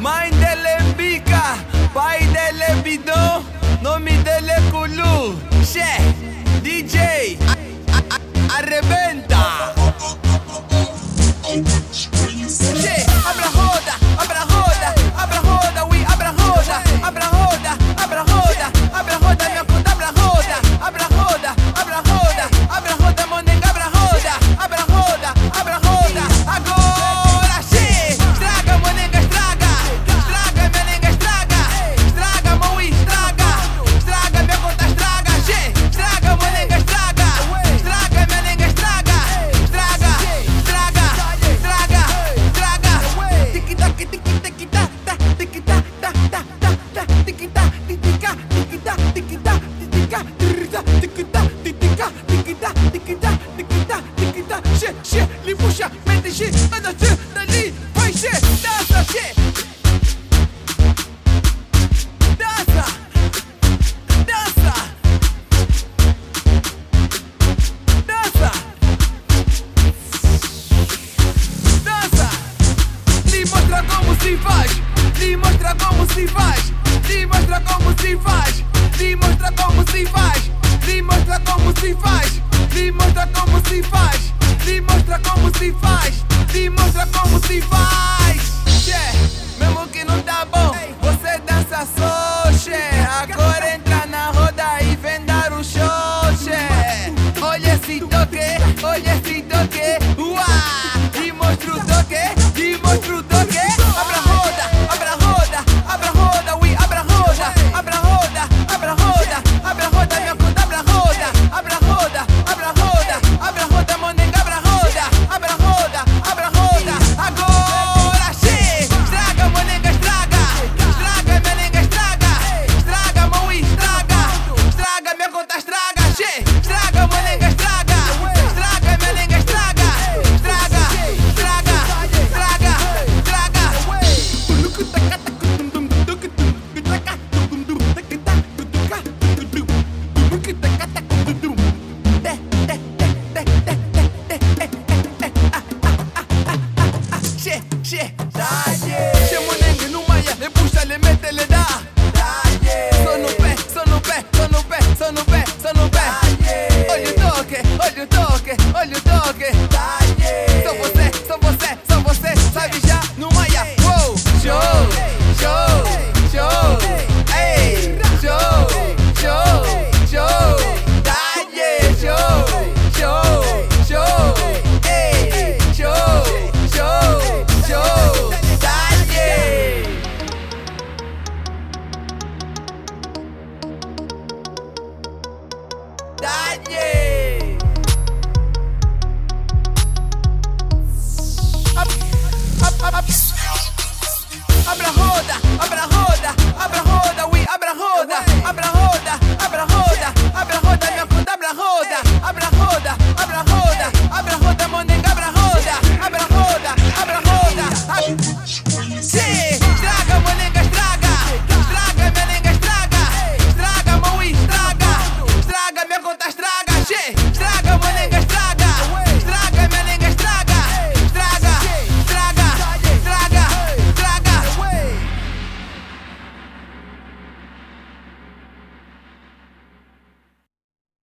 Mãe dele é bica, pai dele é bidão, nome dele é Culu, chefe. tikita, tikita, tikita, she, she, li puxa, mete she, nada se, dali, vai she, dança she. Dança, dança, dança, dança. Lhe mostra como se faz, lhe mostra como se faz, lhe mostra como se faz, lhe mostra como se faz, lhe mostra como se faz. 45 shit. задней